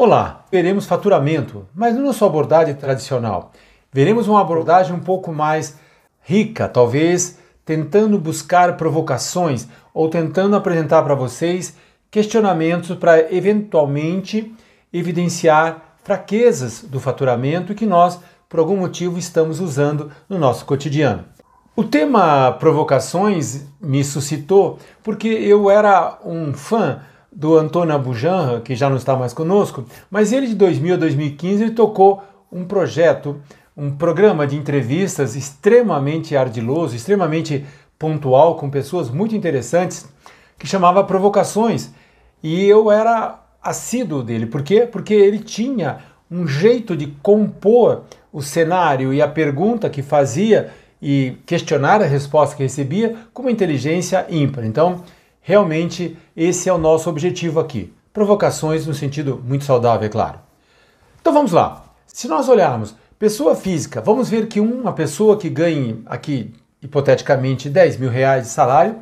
Olá, veremos faturamento, mas não sua abordagem tradicional. Veremos uma abordagem um pouco mais rica, talvez tentando buscar provocações ou tentando apresentar para vocês questionamentos para eventualmente evidenciar fraquezas do faturamento que nós, por algum motivo, estamos usando no nosso cotidiano. O tema provocações me suscitou porque eu era um fã do Antônio Abujanra, que já não está mais conosco, mas ele de 2000 a 2015 ele tocou um projeto, um programa de entrevistas extremamente ardiloso, extremamente pontual, com pessoas muito interessantes, que chamava Provocações. E eu era assíduo dele. Por quê? Porque ele tinha um jeito de compor o cenário e a pergunta que fazia e questionar a resposta que recebia com uma inteligência ímpar. Então, Realmente, esse é o nosso objetivo aqui. Provocações no sentido muito saudável, é claro. Então vamos lá. Se nós olharmos pessoa física, vamos ver que uma pessoa que ganhe aqui, hipoteticamente, 10 mil reais de salário,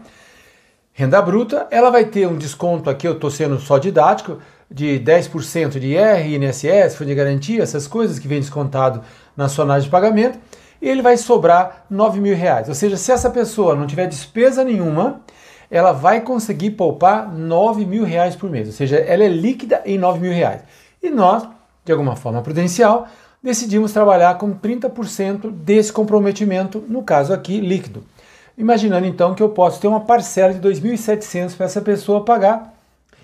renda bruta, ela vai ter um desconto aqui, eu estou sendo só didático, de 10% de IR, INSS, fundo de garantia, essas coisas que vem descontado na sua análise de pagamento, ele vai sobrar 9 mil reais. Ou seja, se essa pessoa não tiver despesa nenhuma, ela vai conseguir poupar 9 mil reais por mês, ou seja, ela é líquida em 9 mil reais. E nós, de alguma forma prudencial, decidimos trabalhar com 30% desse comprometimento, no caso aqui, líquido. Imaginando então que eu posso ter uma parcela de 2.700 para essa pessoa pagar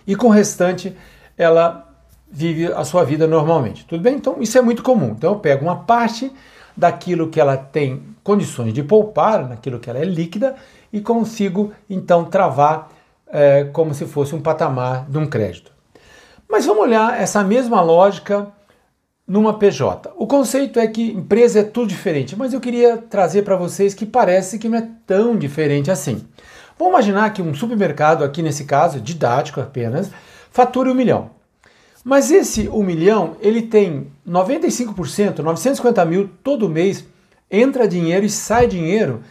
e com o restante ela vive a sua vida normalmente. Tudo bem? Então isso é muito comum. Então eu pego uma parte daquilo que ela tem condições de poupar, naquilo que ela é líquida, e consigo então travar é, como se fosse um patamar de um crédito. Mas vamos olhar essa mesma lógica numa PJ. O conceito é que empresa é tudo diferente, mas eu queria trazer para vocês que parece que não é tão diferente assim. Vamos imaginar que um supermercado, aqui nesse caso, didático apenas, fature um milhão. Mas esse um milhão, ele tem 95%, 950 mil todo mês, entra dinheiro e sai dinheiro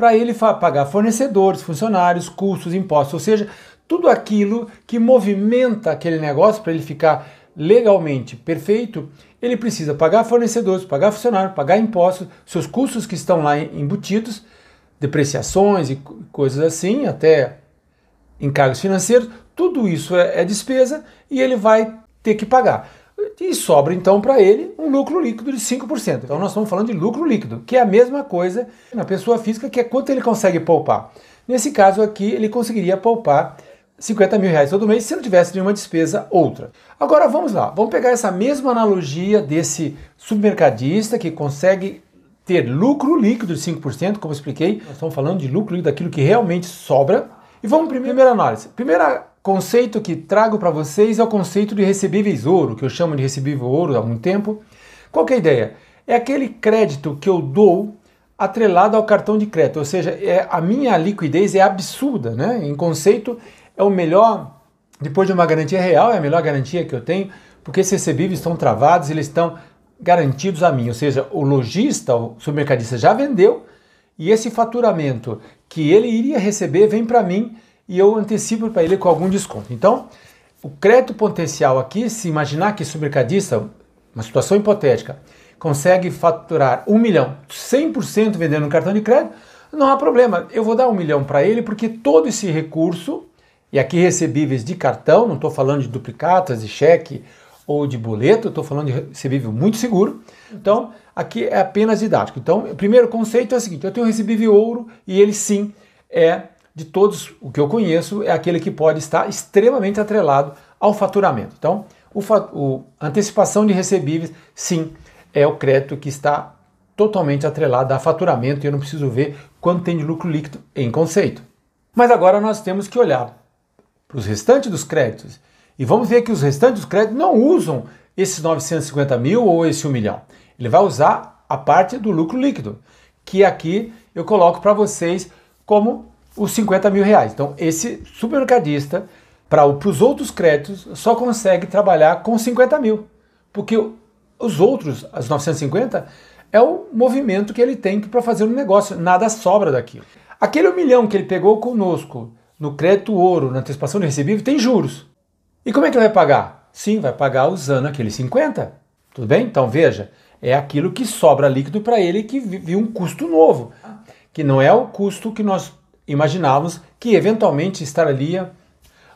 para ele pagar fornecedores, funcionários, custos, impostos, ou seja, tudo aquilo que movimenta aquele negócio para ele ficar legalmente perfeito, ele precisa pagar fornecedores, pagar funcionários, pagar impostos, seus custos que estão lá embutidos, depreciações e coisas assim, até encargos financeiros, tudo isso é, é despesa e ele vai ter que pagar. E sobra então para ele um lucro líquido de 5%. Então nós estamos falando de lucro líquido, que é a mesma coisa na pessoa física, que é quanto ele consegue poupar. Nesse caso aqui, ele conseguiria poupar 50 mil reais todo mês se não tivesse nenhuma despesa outra. Agora vamos lá, vamos pegar essa mesma analogia desse supermercadista que consegue ter lucro líquido de 5%, como expliquei. Nós estamos falando de lucro líquido daquilo que realmente sobra. E vamos primeira análise. Primeira conceito que trago para vocês é o conceito de recebíveis ouro, que eu chamo de recebível ouro há algum tempo. Qual é a ideia? É aquele crédito que eu dou atrelado ao cartão de crédito, ou seja, é, a minha liquidez é absurda, né? Em conceito, é o melhor, depois de uma garantia real, é a melhor garantia que eu tenho, porque esses recebíveis estão travados, eles estão garantidos a mim, ou seja, o lojista, o supermercadista já vendeu e esse faturamento que ele iria receber vem para mim e eu antecipo para ele com algum desconto. Então, o crédito potencial aqui, se imaginar que esse mercadista, uma situação hipotética, consegue faturar um milhão, 100% vendendo no cartão de crédito, não há problema. Eu vou dar um milhão para ele porque todo esse recurso, e aqui recebíveis de cartão, não estou falando de duplicatas, de cheque ou de boleto, estou falando de recebível muito seguro. Então, aqui é apenas didático. Então, o primeiro conceito é o seguinte: eu tenho um recebível ouro e ele sim é de todos o que eu conheço, é aquele que pode estar extremamente atrelado ao faturamento. Então, o, o antecipação de recebíveis, sim, é o crédito que está totalmente atrelado a faturamento e eu não preciso ver quanto tem de lucro líquido em conceito. Mas agora nós temos que olhar para os restantes dos créditos e vamos ver que os restantes dos créditos não usam esses 950 mil ou esse 1 milhão. Ele vai usar a parte do lucro líquido, que aqui eu coloco para vocês como os 50 mil reais. Então, esse supermercadista, para os outros créditos, só consegue trabalhar com 50 mil. Porque os outros, as 950, é o movimento que ele tem para fazer um negócio, nada sobra daquilo. Aquele um milhão que ele pegou conosco no crédito ouro, na antecipação de recebível, tem juros. E como é que ele vai pagar? Sim, vai pagar usando aquele 50. Tudo bem? Então veja, é aquilo que sobra líquido para ele que viu um custo novo, que não é o custo que nós imaginávamos que eventualmente estaria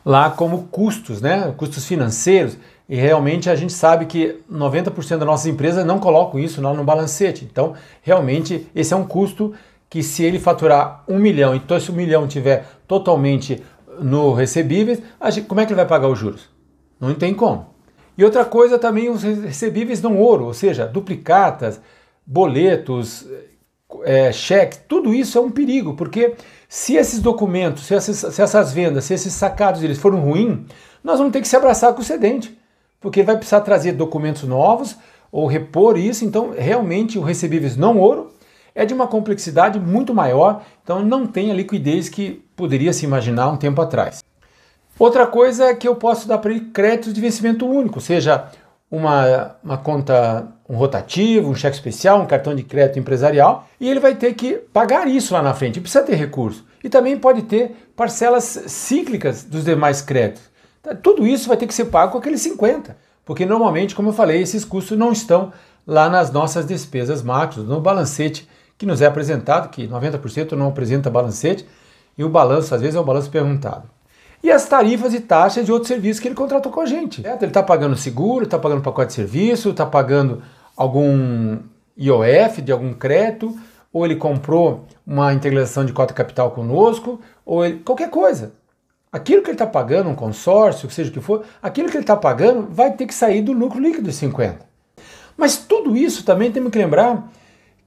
lá como custos, né? Custos financeiros. E realmente a gente sabe que 90% das nossas empresas não colocam isso lá no balancete. Então, realmente, esse é um custo que se ele faturar um milhão, então se o milhão tiver totalmente no recebíveis, gente, como é que ele vai pagar os juros? Não tem como. E outra coisa também, os recebíveis não ouro, ou seja, duplicatas, boletos, é, cheques, tudo isso é um perigo, porque se esses documentos, se essas, se essas vendas, se esses sacados eles foram ruins, nós vamos ter que se abraçar com o cedente, porque vai precisar trazer documentos novos ou repor isso, então realmente o recebíveis não ouro é de uma complexidade muito maior, então não tem a liquidez que poderia se imaginar um tempo atrás. Outra coisa é que eu posso dar para ele créditos de vencimento único, seja uma, uma conta, um rotativo, um cheque especial, um cartão de crédito empresarial, e ele vai ter que pagar isso lá na frente, precisa ter recurso. E também pode ter parcelas cíclicas dos demais créditos. Então, tudo isso vai ter que ser pago com aqueles 50, porque normalmente, como eu falei, esses custos não estão lá nas nossas despesas macros, no balancete que nos é apresentado, que 90% não apresenta balancete, e o balanço, às vezes, é um balanço perguntado e as tarifas e taxas de outros serviços que ele contratou com a gente. Certo? Ele está pagando seguro, está pagando pacote de serviço, está pagando algum IOF de algum crédito, ou ele comprou uma integração de cota capital conosco, ou ele, qualquer coisa. Aquilo que ele está pagando, um consórcio, seja o que for, aquilo que ele está pagando vai ter que sair do lucro líquido de 50. Mas tudo isso também temos que lembrar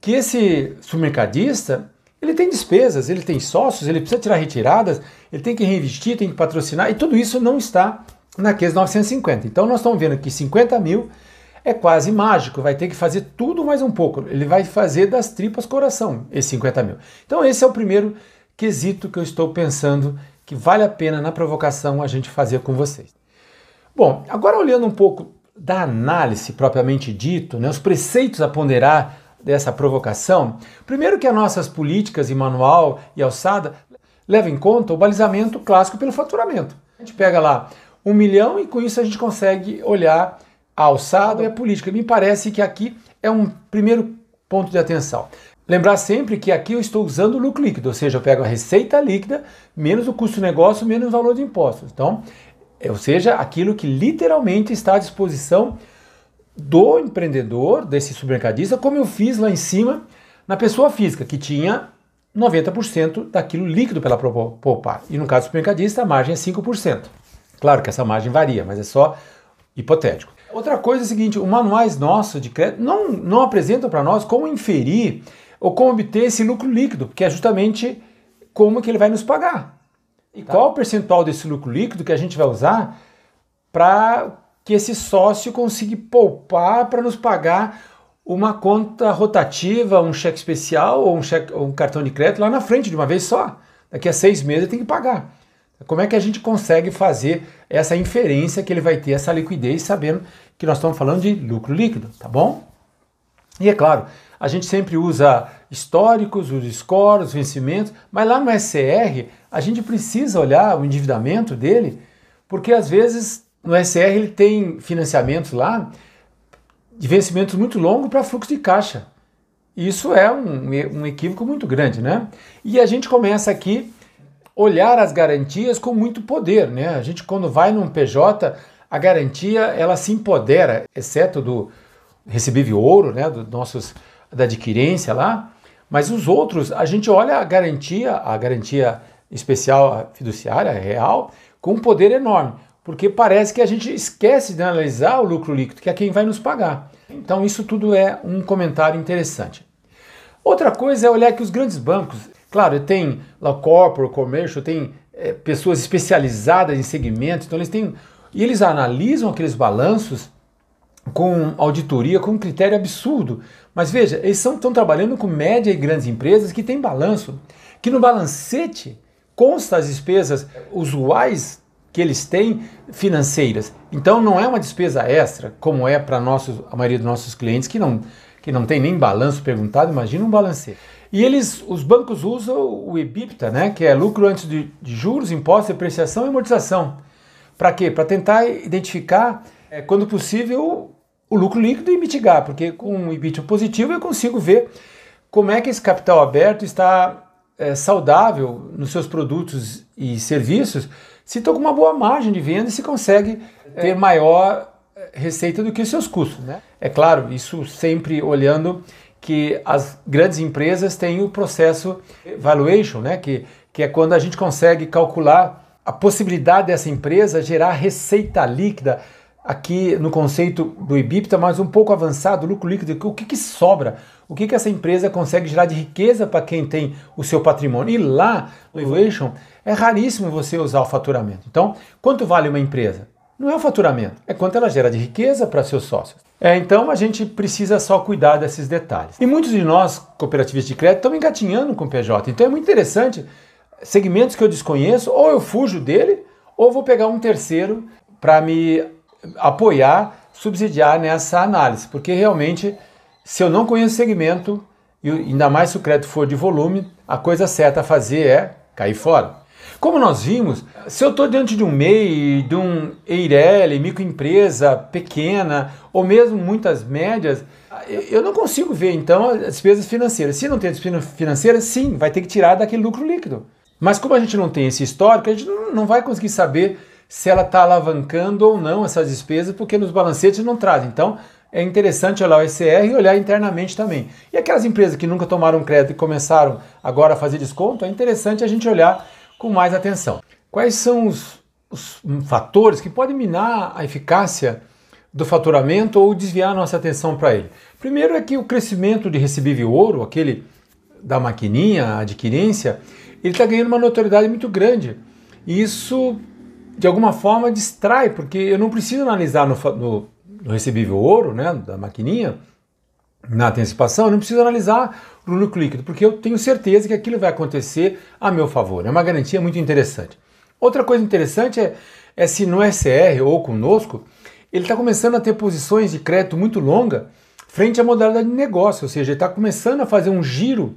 que esse supermercadista ele tem despesas, ele tem sócios, ele precisa tirar retiradas, ele tem que reinvestir, tem que patrocinar, e tudo isso não está naqueles 950. Então nós estamos vendo que 50 mil é quase mágico, vai ter que fazer tudo mais um pouco. Ele vai fazer das tripas coração, esses 50 mil. Então esse é o primeiro quesito que eu estou pensando que vale a pena na provocação a gente fazer com vocês. Bom, agora olhando um pouco da análise propriamente dito, né, os preceitos a ponderar dessa provocação? Primeiro que as nossas políticas e manual e alçada levam em conta o balizamento clássico pelo faturamento. A gente pega lá um milhão e com isso a gente consegue olhar a alçada e a política. Me parece que aqui é um primeiro ponto de atenção. Lembrar sempre que aqui eu estou usando o lucro líquido, ou seja, eu pego a receita líquida menos o custo do negócio menos o valor de impostos. Então, ou seja, aquilo que literalmente está à disposição do empreendedor, desse supermercadista, como eu fiz lá em cima na pessoa física, que tinha 90% daquilo líquido para ela poupar. E no caso do supermercadista, a margem é 5%. Claro que essa margem varia, mas é só hipotético. Outra coisa é o seguinte: os manuais nossos de crédito não, não apresentam para nós como inferir ou como obter esse lucro líquido, porque é justamente como que ele vai nos pagar. E tá. qual o percentual desse lucro líquido que a gente vai usar para que esse sócio consiga poupar para nos pagar uma conta rotativa, um cheque especial ou um, cheque, ou um cartão de crédito lá na frente de uma vez só. Daqui a seis meses tem que pagar. Como é que a gente consegue fazer essa inferência que ele vai ter essa liquidez, sabendo que nós estamos falando de lucro líquido, tá bom? E é claro, a gente sempre usa históricos, os scores, os vencimentos, mas lá no SCR a gente precisa olhar o endividamento dele, porque às vezes no SR ele tem financiamentos lá de vencimentos muito longos para fluxo de caixa. Isso é um, um equívoco muito grande, né? E a gente começa aqui olhar as garantias com muito poder, né? A gente quando vai num PJ, a garantia ela se empodera, exceto do recebível ouro, né, dos nossos da adquirência lá, mas os outros, a gente olha a garantia, a garantia especial fiduciária real, com um poder enorme porque parece que a gente esquece de analisar o lucro líquido, que é quem vai nos pagar. Então, isso tudo é um comentário interessante. Outra coisa é olhar que os grandes bancos, claro, tem lá corporate, commercial, tem é, pessoas especializadas em segmentos, então eles têm e eles analisam aqueles balanços com auditoria, com um critério absurdo. Mas veja, eles estão trabalhando com média e grandes empresas que têm balanço, que no balancete consta as despesas usuais que eles têm financeiras. Então não é uma despesa extra, como é para a maioria dos nossos clientes que não, que não tem nem balanço perguntado, imagina um balanceiro. E eles, os bancos usam o EBITDA, né, que é lucro antes de, de juros, impostos, depreciação e amortização. Para quê? Para tentar identificar é, quando possível, o lucro líquido e mitigar, porque com um EBITDA positivo eu consigo ver como é que esse capital aberto está é, saudável nos seus produtos e serviços, se estão com uma boa margem de venda e se consegue ter maior é, receita do que os seus custos. Né? É claro, isso sempre olhando que as grandes empresas têm o processo valuation, né? que, que é quando a gente consegue calcular a possibilidade dessa empresa gerar receita líquida aqui no conceito do EBITDA, mas um pouco avançado, lucro líquido, o que, que sobra? O que, que essa empresa consegue gerar de riqueza para quem tem o seu patrimônio? E lá, no valuation, é raríssimo você usar o faturamento. Então, quanto vale uma empresa? Não é o faturamento, é quanto ela gera de riqueza para seus sócios. É, então a gente precisa só cuidar desses detalhes. E muitos de nós, cooperativas de crédito, estão engatinhando com o PJ. Então é muito interessante, segmentos que eu desconheço, ou eu fujo dele, ou vou pegar um terceiro para me apoiar, subsidiar nessa análise, porque realmente, se eu não conheço o segmento, e ainda mais se o crédito for de volume, a coisa certa a fazer é cair fora. Como nós vimos, se eu estou diante de um MEI, de um EIRELI, microempresa pequena, ou mesmo muitas médias, eu não consigo ver então as despesas financeiras. Se não tem despesa financeira, sim, vai ter que tirar daquele lucro líquido. Mas como a gente não tem esse histórico, a gente não vai conseguir saber se ela está alavancando ou não essas despesas, porque nos balancetes não traz. Então, é interessante olhar o ECR e olhar internamente também. E aquelas empresas que nunca tomaram crédito e começaram agora a fazer desconto, é interessante a gente olhar com mais atenção. Quais são os, os fatores que podem minar a eficácia do faturamento ou desviar nossa atenção para ele? Primeiro é que o crescimento de recebível ouro, aquele da maquininha, a adquirência, ele está ganhando uma notoriedade muito grande. E isso de alguma forma distrai, porque eu não preciso analisar no, no, no recebível ouro, né, da maquininha, na antecipação, eu não preciso analisar o lucro líquido, porque eu tenho certeza que aquilo vai acontecer a meu favor. É uma garantia muito interessante. Outra coisa interessante é, é se no SR ou conosco, ele está começando a ter posições de crédito muito longa frente à modalidade de negócio, ou seja, ele está começando a fazer um giro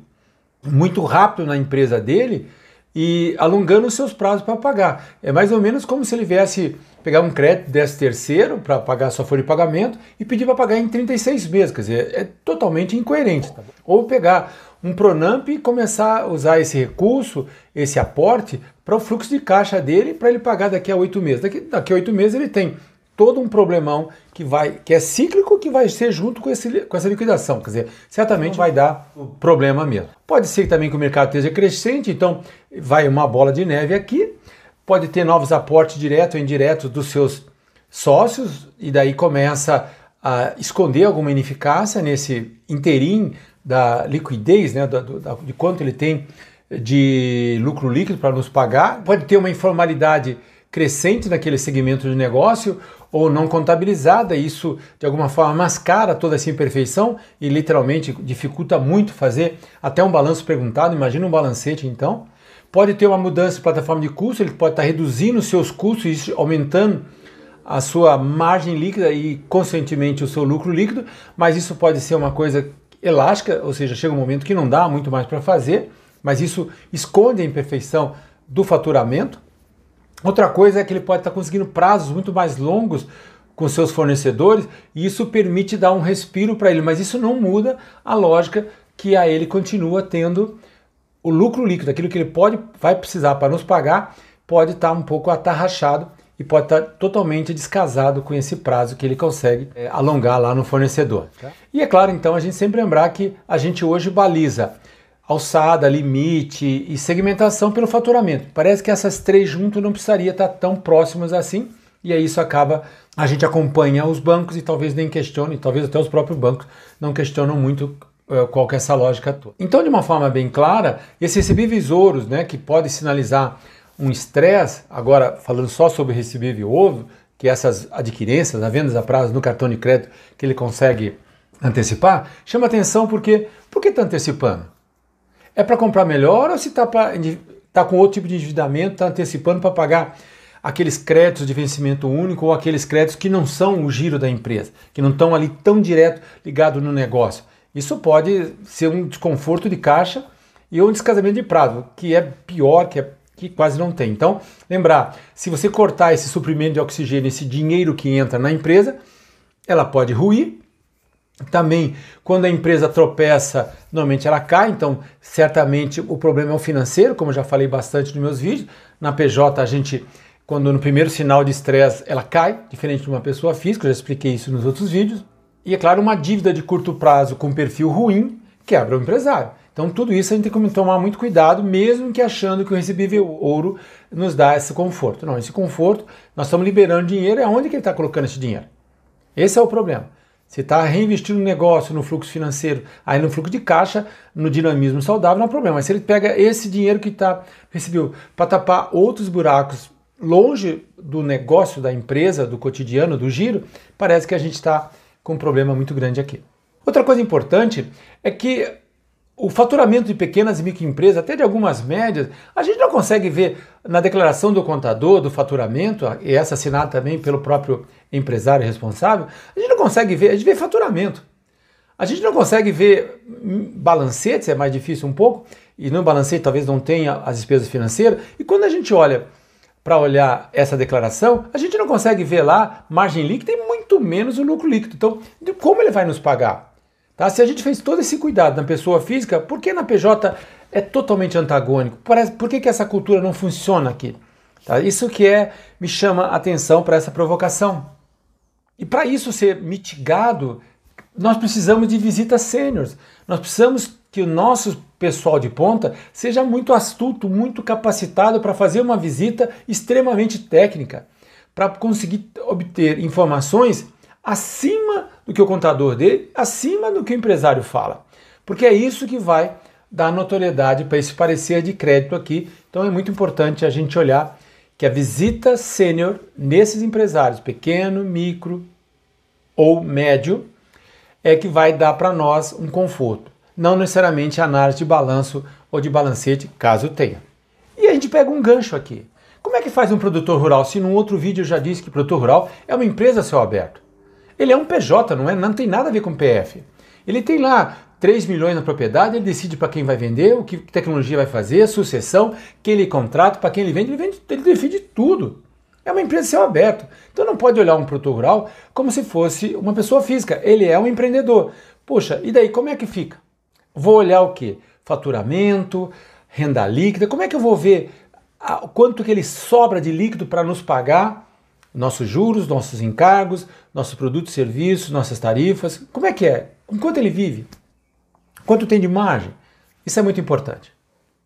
muito rápido na empresa dele e alongando os seus prazos para pagar. É mais ou menos como se ele viesse pegar um crédito desse terceiro para pagar sua folha de pagamento e pedir para pagar em 36 meses. Quer dizer, é totalmente incoerente. Tá? Ou pegar um Pronamp e começar a usar esse recurso, esse aporte, para o fluxo de caixa dele, para ele pagar daqui a oito meses. Daqui, daqui a oito meses ele tem todo um problemão que vai que é cíclico que vai ser junto com, esse, com essa liquidação. Quer dizer, certamente vai dar problema mesmo. Pode ser também que o mercado esteja crescente, então vai uma bola de neve aqui. Pode ter novos aportes diretos ou indiretos dos seus sócios, e daí começa a esconder alguma ineficácia nesse interim da liquidez, né, da, da, de quanto ele tem de lucro líquido para nos pagar. Pode ter uma informalidade crescente naquele segmento de negócio ou não contabilizada, isso de alguma forma mascara toda essa imperfeição e literalmente dificulta muito fazer até um balanço perguntado, imagina um balancete então. Pode ter uma mudança de plataforma de custo, ele pode estar reduzindo os seus custos e aumentando a sua margem líquida e, consequentemente, o seu lucro líquido, mas isso pode ser uma coisa elástica, ou seja, chega um momento que não dá muito mais para fazer, mas isso esconde a imperfeição do faturamento, Outra coisa é que ele pode estar conseguindo prazos muito mais longos com seus fornecedores e isso permite dar um respiro para ele, mas isso não muda a lógica que a ele continua tendo o lucro líquido, aquilo que ele pode vai precisar para nos pagar, pode estar um pouco atarrachado e pode estar totalmente descasado com esse prazo que ele consegue é, alongar lá no fornecedor. Tá? E é claro, então, a gente sempre lembrar que a gente hoje baliza alçada, limite e segmentação pelo faturamento. Parece que essas três juntas não precisaria estar tão próximas assim, e aí isso acaba, a gente acompanha os bancos e talvez nem questione, talvez até os próprios bancos não questionam muito uh, qual que é essa lógica toda. Então, de uma forma bem clara, esses recebíveis ouros, né, que pode sinalizar um estresse, agora falando só sobre recebível ovo, que essas adquirências, as vendas a prazo no cartão de crédito que ele consegue antecipar, chama atenção porque por que está antecipando? É para comprar melhor ou se está tá com outro tipo de endividamento, está antecipando para pagar aqueles créditos de vencimento único ou aqueles créditos que não são o giro da empresa, que não estão ali tão direto ligado no negócio. Isso pode ser um desconforto de caixa e um descasamento de prazo, que é pior, que é, que quase não tem. Então, lembrar, se você cortar esse suprimento de oxigênio, esse dinheiro que entra na empresa, ela pode ruir. Também, quando a empresa tropeça, normalmente ela cai, então certamente o problema é o financeiro, como eu já falei bastante nos meus vídeos. Na PJ, a gente, quando no primeiro sinal de estresse, ela cai, diferente de uma pessoa física, eu já expliquei isso nos outros vídeos. E é claro, uma dívida de curto prazo com perfil ruim quebra o empresário. Então, tudo isso a gente tem que tomar muito cuidado, mesmo que achando que o recebível ouro nos dá esse conforto. Não, esse conforto, nós estamos liberando dinheiro, é onde que ele está colocando esse dinheiro? Esse é o problema. Você está reinvestindo no negócio, no fluxo financeiro, aí no fluxo de caixa, no dinamismo saudável, não é problema. Mas se ele pega esse dinheiro que está recebeu para tapar outros buracos longe do negócio da empresa, do cotidiano, do giro, parece que a gente está com um problema muito grande aqui. Outra coisa importante é que o faturamento de pequenas e microempresas, até de algumas médias, a gente não consegue ver na declaração do contador do faturamento, e essa assinada também pelo próprio empresário responsável, a gente não consegue ver, a gente vê faturamento. A gente não consegue ver balancetes, é mais difícil um pouco, e no balancete talvez não tenha as despesas financeiras, e quando a gente olha para olhar essa declaração, a gente não consegue ver lá margem líquida e muito menos o lucro líquido. Então, como ele vai nos pagar? Tá? Se a gente fez todo esse cuidado na pessoa física, por que na PJ é totalmente antagônico? por que, que essa cultura não funciona aqui? Tá? Isso que é me chama a atenção para essa provocação. E para isso ser mitigado, nós precisamos de visitas sêniores. Nós precisamos que o nosso pessoal de ponta seja muito astuto, muito capacitado para fazer uma visita extremamente técnica, para conseguir obter informações acima do que o contador dele, acima do que o empresário fala. Porque é isso que vai dar notoriedade para esse parecer de crédito aqui. Então é muito importante a gente olhar que a visita sênior nesses empresários, pequeno, micro ou médio, é que vai dar para nós um conforto. Não necessariamente análise de balanço ou de balancete, caso tenha. E a gente pega um gancho aqui. Como é que faz um produtor rural? Se num outro vídeo eu já disse que produtor rural é uma empresa a céu aberto. Ele é um PJ, não é? Não tem nada a ver com PF. Ele tem lá 3 milhões na propriedade, ele decide para quem vai vender, o que tecnologia vai fazer, sucessão, quem ele contrata, para quem ele vende, ele, vende, ele define tudo. É uma empresa céu aberto. Então não pode olhar um produtor rural como se fosse uma pessoa física. Ele é um empreendedor. Poxa, e daí como é que fica? Vou olhar o que? Faturamento, renda líquida. Como é que eu vou ver quanto que ele sobra de líquido para nos pagar? Nossos juros, nossos encargos, nossos produtos e serviços, nossas tarifas. Como é que é? Com quanto ele vive? Quanto tem de margem? Isso é muito importante.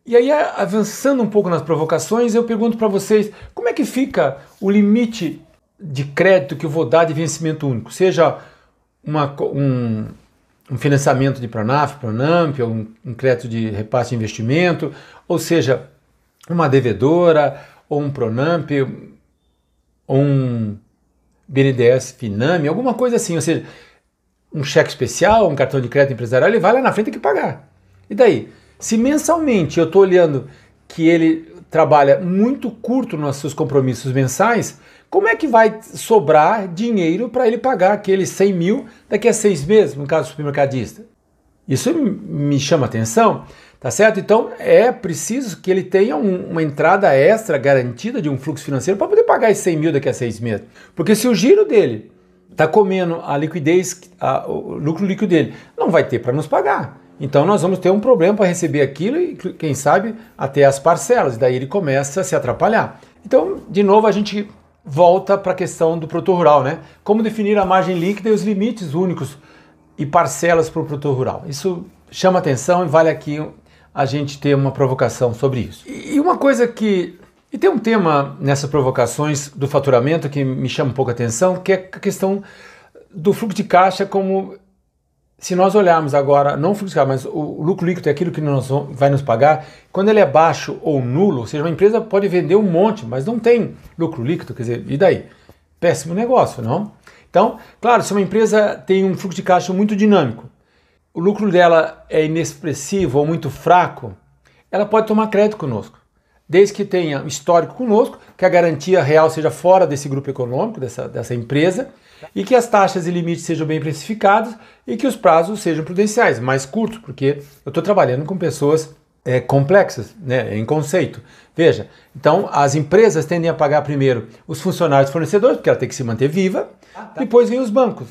E aí, avançando um pouco nas provocações, eu pergunto para vocês como é que fica o limite de crédito que eu vou dar de vencimento único? Seja uma, um, um, financiamento de Pronaf, Pronamp, um, um crédito de repasse de investimento, ou seja, uma devedora, ou um Pronamp, um BNDES Finame, alguma coisa assim, ou seja, um cheque especial, um cartão de crédito empresarial, ele vai lá na frente tem que pagar. E daí? Se mensalmente eu estou olhando que ele trabalha muito curto nos seus compromissos mensais, como é que vai sobrar dinheiro para ele pagar aqueles 100 mil daqui a seis meses, no caso do supermercadista? Isso me chama atenção, Tá certo? Então é preciso que ele tenha um, uma entrada extra garantida de um fluxo financeiro para poder pagar esses 100 mil daqui a seis meses. Porque se o giro dele está comendo a liquidez, a, o lucro líquido dele, não vai ter para nos pagar. Então nós vamos ter um problema para receber aquilo e, quem sabe, até as parcelas. Daí ele começa a se atrapalhar. Então, de novo, a gente volta para a questão do produtor rural, né? Como definir a margem líquida e os limites únicos e parcelas para o produtor rural. Isso chama atenção e vale aqui a gente ter uma provocação sobre isso. E uma coisa que. E tem um tema nessas provocações do faturamento que me chama um pouco a atenção, que é a questão do fluxo de caixa como se nós olharmos agora, não o fluxo de caixa, mas o lucro líquido é aquilo que nós vai nos pagar, quando ele é baixo ou nulo, ou seja, uma empresa pode vender um monte, mas não tem lucro líquido, quer dizer, e daí? Péssimo negócio, não? Então, claro, se uma empresa tem um fluxo de caixa muito dinâmico, o lucro dela é inexpressivo ou muito fraco, ela pode tomar crédito conosco. Desde que tenha histórico conosco, que a garantia real seja fora desse grupo econômico, dessa, dessa empresa, e que as taxas e limites sejam bem precificados e que os prazos sejam prudenciais, mais curtos, porque eu estou trabalhando com pessoas é, complexas né, em conceito. Veja, então as empresas tendem a pagar primeiro os funcionários fornecedores, porque ela tem que se manter viva, ah, tá. depois vem os bancos,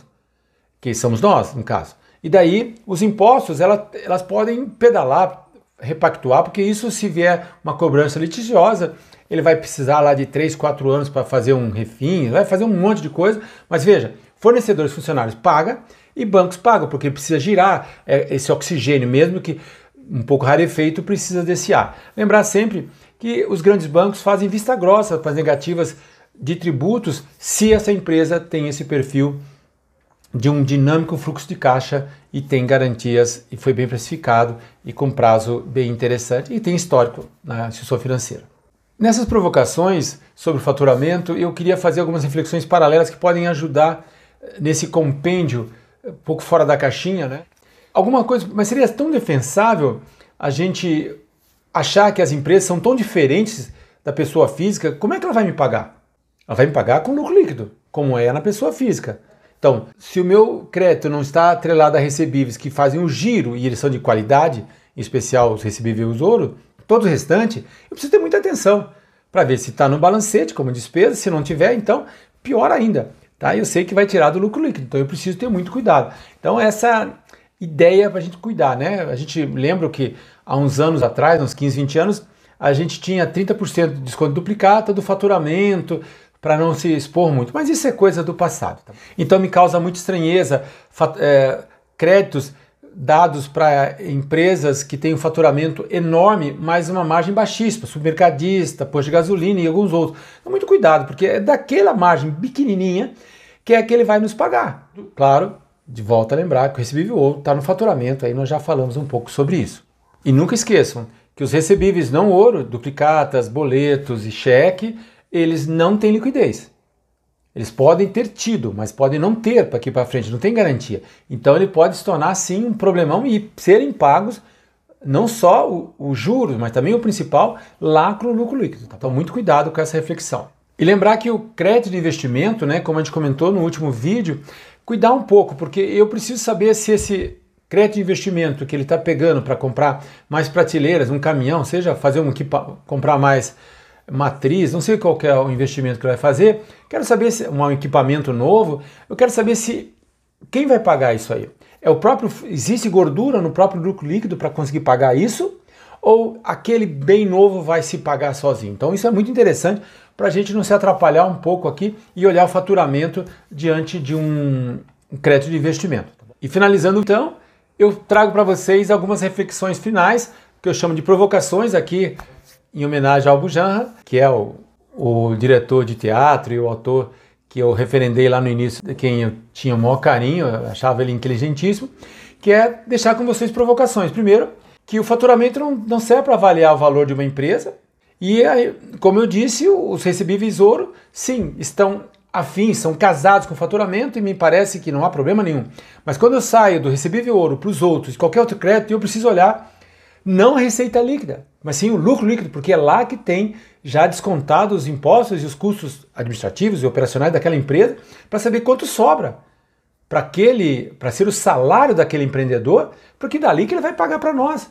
que somos nós, no caso. E daí os impostos elas, elas podem pedalar, repactuar, porque isso se vier uma cobrança litigiosa, ele vai precisar lá de 3, 4 anos para fazer um refim, vai fazer um monte de coisa, mas veja, fornecedores funcionários pagam e bancos pagam, porque precisa girar é, esse oxigênio, mesmo que um pouco rarefeito, precisa desse ar. Lembrar sempre que os grandes bancos fazem vista grossa para as negativas de tributos se essa empresa tem esse perfil de um dinâmico fluxo de caixa e tem garantias e foi bem precificado e com prazo bem interessante e tem histórico na instituição financeira. Nessas provocações sobre o faturamento, eu queria fazer algumas reflexões paralelas que podem ajudar nesse compêndio um pouco fora da caixinha, né? Alguma coisa, mas seria tão defensável a gente achar que as empresas são tão diferentes da pessoa física, como é que ela vai me pagar? Ela vai me pagar com lucro líquido, como é na pessoa física. Então, se o meu crédito não está atrelado a recebíveis que fazem o giro e eles são de qualidade, em especial os recebíveis ouro, todo o restante, eu preciso ter muita atenção para ver se está no balancete como despesa, se não tiver, então pior ainda. Tá? Eu sei que vai tirar do lucro líquido, então eu preciso ter muito cuidado. Então essa ideia para a gente cuidar, né? A gente lembra que há uns anos atrás, uns 15, 20 anos, a gente tinha 30% de desconto duplicata do faturamento para não se expor muito, mas isso é coisa do passado. Tá? Então me causa muita estranheza é, créditos dados para empresas que têm um faturamento enorme, mas uma margem baixíssima, supermercadista, posto de gasolina e alguns outros. Então, muito cuidado, porque é daquela margem pequenininha que é que ele vai nos pagar. Claro, de volta a lembrar que o recebível ouro está no faturamento, aí nós já falamos um pouco sobre isso. E nunca esqueçam que os recebíveis não ouro, duplicatas, boletos e cheque, eles não têm liquidez. Eles podem ter tido, mas podem não ter para aqui para frente, não tem garantia. Então ele pode se tornar sim um problemão e serem pagos não só o, juros, mas também o principal, lá com o lucro líquido. Então muito cuidado com essa reflexão. E lembrar que o crédito de investimento, né, como a gente comentou no último vídeo, cuidar um pouco, porque eu preciso saber se esse crédito de investimento que ele está pegando para comprar mais prateleiras, um caminhão, seja fazer um comprar mais matriz, não sei qual é o investimento que vai fazer, quero saber se um equipamento novo, eu quero saber se quem vai pagar isso aí. É o próprio existe gordura no próprio lucro líquido para conseguir pagar isso? Ou aquele bem novo vai se pagar sozinho? Então isso é muito interessante para a gente não se atrapalhar um pouco aqui e olhar o faturamento diante de um crédito de investimento. E finalizando então, eu trago para vocês algumas reflexões finais que eu chamo de provocações aqui em homenagem ao Bujanra, que é o, o diretor de teatro e o autor que eu referendei lá no início, de quem eu tinha o maior carinho, achava ele inteligentíssimo, que é deixar com vocês provocações. Primeiro, que o faturamento não, não serve para avaliar o valor de uma empresa, e, como eu disse, os recebíveis ouro, sim, estão afins, são casados com o faturamento e me parece que não há problema nenhum. Mas quando eu saio do recebível ouro para os outros, qualquer outro crédito, eu preciso olhar não a receita líquida, mas sim o lucro líquido, porque é lá que tem já descontado os impostos e os custos administrativos e operacionais daquela empresa para saber quanto sobra para aquele, para ser o salário daquele empreendedor, porque dali que ele vai pagar para nós.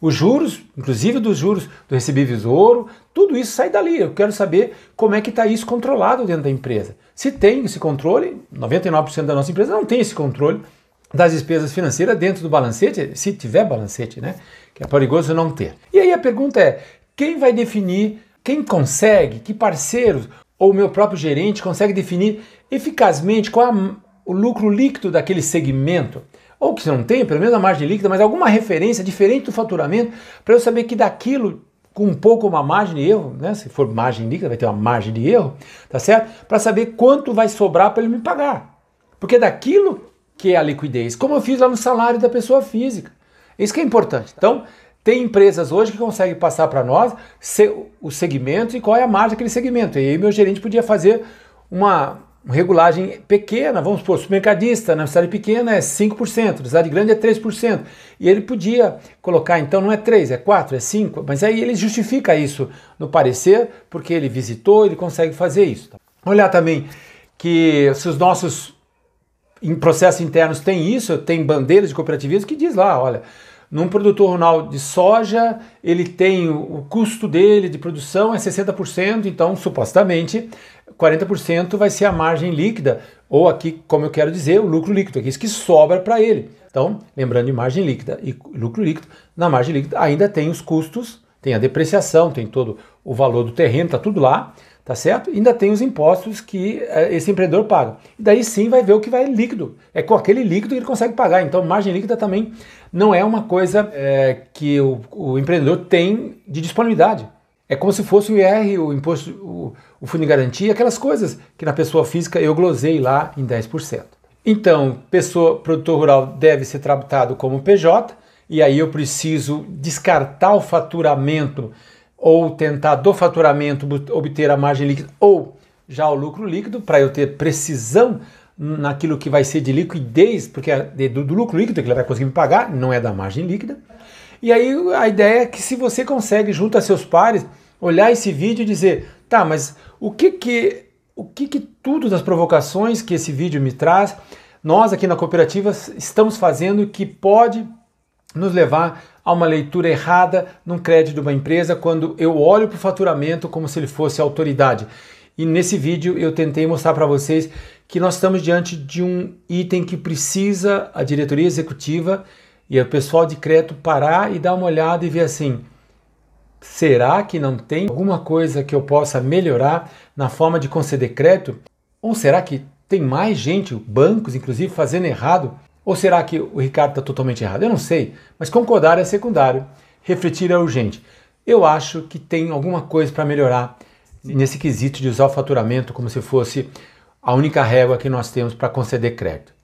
Os juros, inclusive dos juros do recebíveis ouro, tudo isso sai dali. Eu quero saber como é que está isso controlado dentro da empresa. Se tem esse controle, 99% da nossa empresa não tem esse controle das despesas financeiras dentro do balancete, se tiver balancete, né? Que é perigoso não ter. E aí a pergunta é: quem vai definir, quem consegue, que parceiros ou meu próprio gerente consegue definir eficazmente qual é o lucro líquido daquele segmento? ou que não tenha, pelo menos a margem líquida, mas alguma referência diferente do faturamento, para eu saber que daquilo, com um pouco uma margem de erro, né? se for margem líquida, vai ter uma margem de erro, tá certo? Para saber quanto vai sobrar para ele me pagar. Porque daquilo que é a liquidez, como eu fiz lá no salário da pessoa física. Isso que é importante. Então, tem empresas hoje que conseguem passar para nós o segmento e qual é a margem daquele segmento. E aí meu gerente podia fazer uma, regulagem pequena, vamos supor, supermercadista na cidade pequena é 5%, na cidade grande é 3%. E ele podia colocar, então não é 3, é 4, é 5, mas aí ele justifica isso no parecer, porque ele visitou, ele consegue fazer isso. Olhar também que se os nossos em processos internos têm isso, tem bandeiras de cooperativismo que diz lá, olha, Num produtor rural de soja, ele tem o custo dele de produção é 60%, então supostamente 40% vai ser a margem líquida, ou aqui, como eu quero dizer, o lucro líquido, aqui, isso que sobra para ele. Então, lembrando de margem líquida e lucro líquido, na margem líquida ainda tem os custos, tem a depreciação, tem todo o valor do terreno, está tudo lá, tá certo? Ainda tem os impostos que eh, esse empreendedor paga. E daí sim vai ver o que vai líquido. É com aquele líquido que ele consegue pagar. Então, margem líquida também não é uma coisa é, que o, o, empreendedor tem de disponibilidade. É como se fosse o IR, o imposto, o, o fundo de garantia, aquelas coisas que na pessoa física eu glosei lá em 10%. Então, pessoa, produtor rural deve ser tratado como PJ, e aí eu preciso descartar o faturamento ou tentar do faturamento obter a margem líquida ou já o lucro líquido para eu ter precisão naquilo que vai ser de liquidez, porque é do, do lucro líquido que ele vai conseguir me pagar, não é da margem líquida. E aí a ideia é que se você consegue, junto a seus pares, olhar esse vídeo e dizer, tá, mas o que que, o que que tudo das provocações que esse vídeo me traz, nós aqui na cooperativa estamos fazendo que pode nos levar a uma leitura errada num crédito de uma empresa quando eu olho para o faturamento como se ele fosse autoridade. E nesse vídeo eu tentei mostrar para vocês que nós estamos diante de um item que precisa a diretoria executiva e o pessoal de crédito parar e dar uma olhada e ver assim: será que não tem alguma coisa que eu possa melhorar na forma de conceder crédito? Ou será que tem mais gente, bancos inclusive, fazendo errado? Ou será que o Ricardo está totalmente errado? Eu não sei, mas concordar é secundário, refletir é urgente. Eu acho que tem alguma coisa para melhorar nesse quesito de usar o faturamento como se fosse a única régua que nós temos para conceder crédito.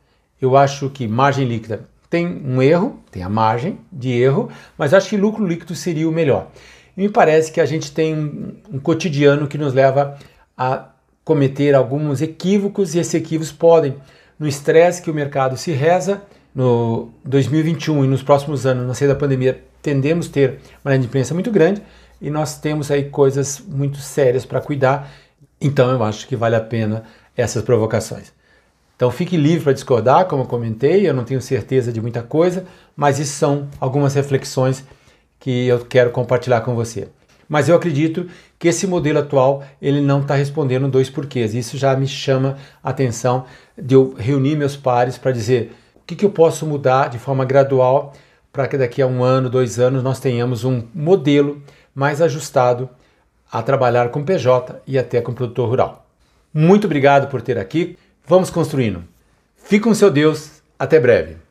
Eu acho que margem líquida tem um erro, tem a margem de erro, mas acho que lucro líquido seria o melhor. E me parece que a gente tem um, um cotidiano que nos leva a cometer alguns equívocos e esses equívocos podem, no estresse que o mercado se reza, no 2021 e nos próximos anos, na saída da pandemia, tendemos ter uma inadimplência muito grande e nós temos aí coisas muito sérias para cuidar. Então eu acho que vale a pena essas provocações. Então fique livre para discordar, como eu comentei, eu não tenho certeza de muita coisa, mas isso são algumas reflexões que eu quero compartilhar com você. Mas eu acredito que esse modelo atual ele não está respondendo dois porquês. Isso já me chama a atenção de eu reunir meus pares para dizer o que, que eu posso mudar de forma gradual para que daqui a um ano, dois anos, nós tenhamos um modelo mais ajustado a trabalhar com PJ e até com produtor rural. Muito obrigado por ter aqui. Vamos construindo. Fique com seu Deus. Até breve.